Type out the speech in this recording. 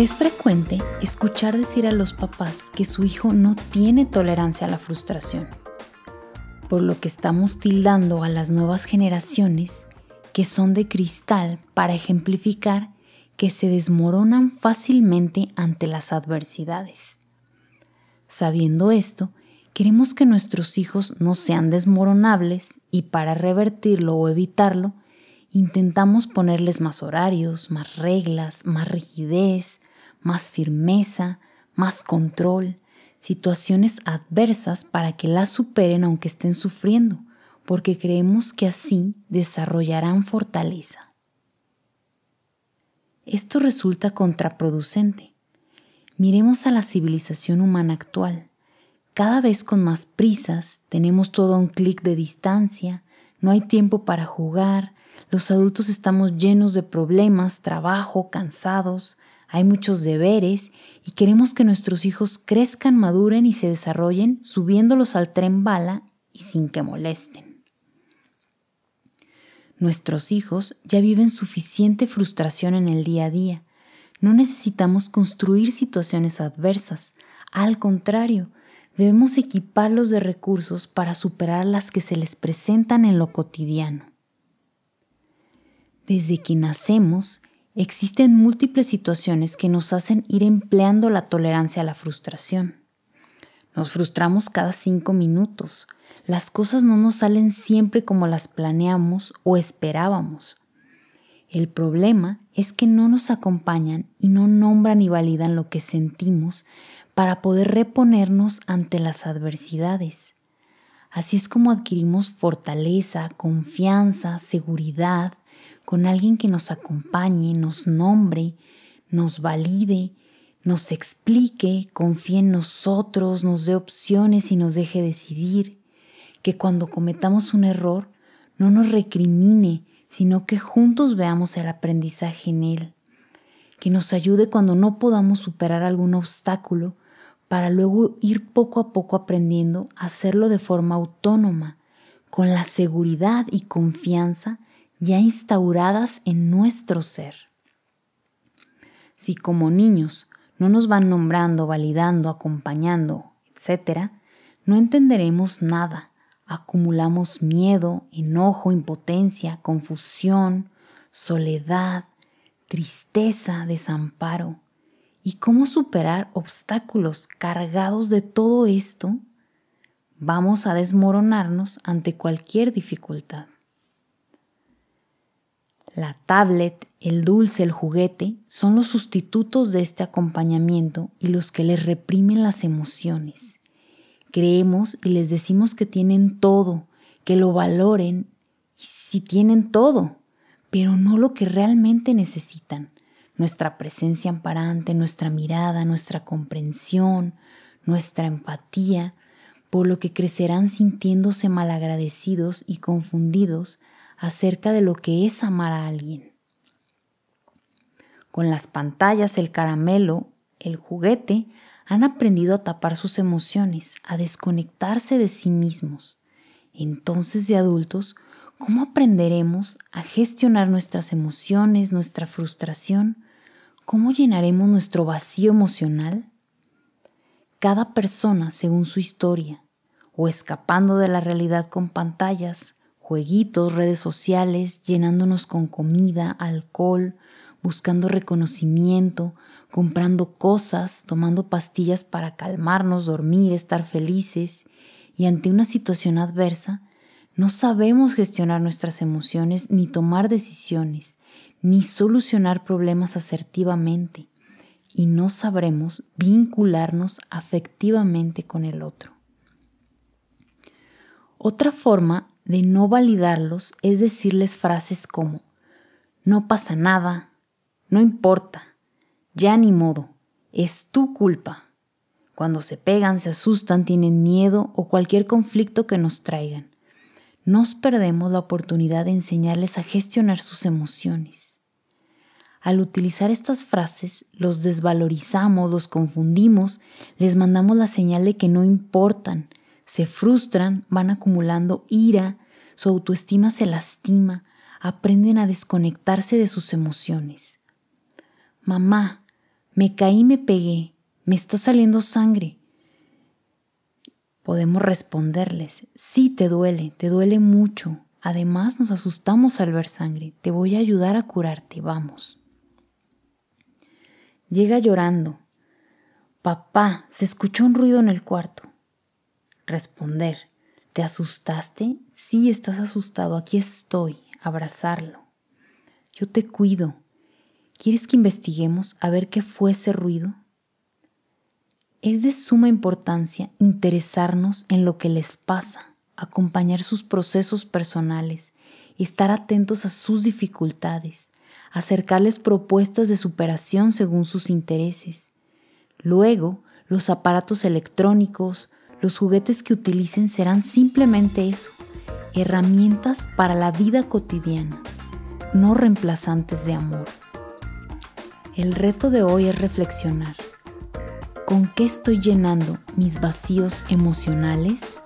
Es frecuente escuchar decir a los papás que su hijo no tiene tolerancia a la frustración, por lo que estamos tildando a las nuevas generaciones que son de cristal para ejemplificar que se desmoronan fácilmente ante las adversidades. Sabiendo esto, queremos que nuestros hijos no sean desmoronables y para revertirlo o evitarlo, intentamos ponerles más horarios, más reglas, más rigidez, más firmeza, más control, situaciones adversas para que las superen aunque estén sufriendo, porque creemos que así desarrollarán fortaleza. Esto resulta contraproducente. Miremos a la civilización humana actual. Cada vez con más prisas, tenemos todo a un clic de distancia, no hay tiempo para jugar, los adultos estamos llenos de problemas, trabajo, cansados, hay muchos deberes y queremos que nuestros hijos crezcan, maduren y se desarrollen subiéndolos al tren bala y sin que molesten. Nuestros hijos ya viven suficiente frustración en el día a día. No necesitamos construir situaciones adversas. Al contrario, debemos equiparlos de recursos para superar las que se les presentan en lo cotidiano. Desde que nacemos, Existen múltiples situaciones que nos hacen ir empleando la tolerancia a la frustración. Nos frustramos cada cinco minutos. Las cosas no nos salen siempre como las planeamos o esperábamos. El problema es que no nos acompañan y no nombran y validan lo que sentimos para poder reponernos ante las adversidades. Así es como adquirimos fortaleza, confianza, seguridad, con alguien que nos acompañe, nos nombre, nos valide, nos explique, confíe en nosotros, nos dé opciones y nos deje decidir, que cuando cometamos un error no nos recrimine, sino que juntos veamos el aprendizaje en él, que nos ayude cuando no podamos superar algún obstáculo para luego ir poco a poco aprendiendo a hacerlo de forma autónoma, con la seguridad y confianza ya instauradas en nuestro ser. Si como niños no nos van nombrando, validando, acompañando, etc., no entenderemos nada. Acumulamos miedo, enojo, impotencia, confusión, soledad, tristeza, desamparo. ¿Y cómo superar obstáculos cargados de todo esto? Vamos a desmoronarnos ante cualquier dificultad. La tablet, el dulce, el juguete son los sustitutos de este acompañamiento y los que les reprimen las emociones. Creemos y les decimos que tienen todo, que lo valoren, y si tienen todo, pero no lo que realmente necesitan. Nuestra presencia amparante, nuestra mirada, nuestra comprensión, nuestra empatía, por lo que crecerán sintiéndose malagradecidos y confundidos acerca de lo que es amar a alguien. Con las pantallas, el caramelo, el juguete, han aprendido a tapar sus emociones, a desconectarse de sí mismos. Entonces, de adultos, ¿cómo aprenderemos a gestionar nuestras emociones, nuestra frustración? ¿Cómo llenaremos nuestro vacío emocional? Cada persona según su historia, o escapando de la realidad con pantallas, jueguitos, redes sociales, llenándonos con comida, alcohol, buscando reconocimiento, comprando cosas, tomando pastillas para calmarnos, dormir, estar felices, y ante una situación adversa, no sabemos gestionar nuestras emociones ni tomar decisiones, ni solucionar problemas asertivamente, y no sabremos vincularnos afectivamente con el otro. Otra forma de no validarlos es decirles frases como, no pasa nada, no importa, ya ni modo, es tu culpa. Cuando se pegan, se asustan, tienen miedo o cualquier conflicto que nos traigan. Nos perdemos la oportunidad de enseñarles a gestionar sus emociones. Al utilizar estas frases, los desvalorizamos, los confundimos, les mandamos la señal de que no importan, se frustran, van acumulando ira, su autoestima se lastima, aprenden a desconectarse de sus emociones. Mamá, me caí, me pegué, me está saliendo sangre. Podemos responderles, sí te duele, te duele mucho. Además nos asustamos al ver sangre, te voy a ayudar a curarte, vamos. Llega llorando. Papá, se escuchó un ruido en el cuarto. Responder, ¿te asustaste? Sí, estás asustado, aquí estoy, abrazarlo. Yo te cuido. ¿Quieres que investiguemos a ver qué fue ese ruido? Es de suma importancia interesarnos en lo que les pasa, acompañar sus procesos personales, estar atentos a sus dificultades, acercarles propuestas de superación según sus intereses. Luego, los aparatos electrónicos, los juguetes que utilicen serán simplemente eso, herramientas para la vida cotidiana, no reemplazantes de amor. El reto de hoy es reflexionar. ¿Con qué estoy llenando mis vacíos emocionales?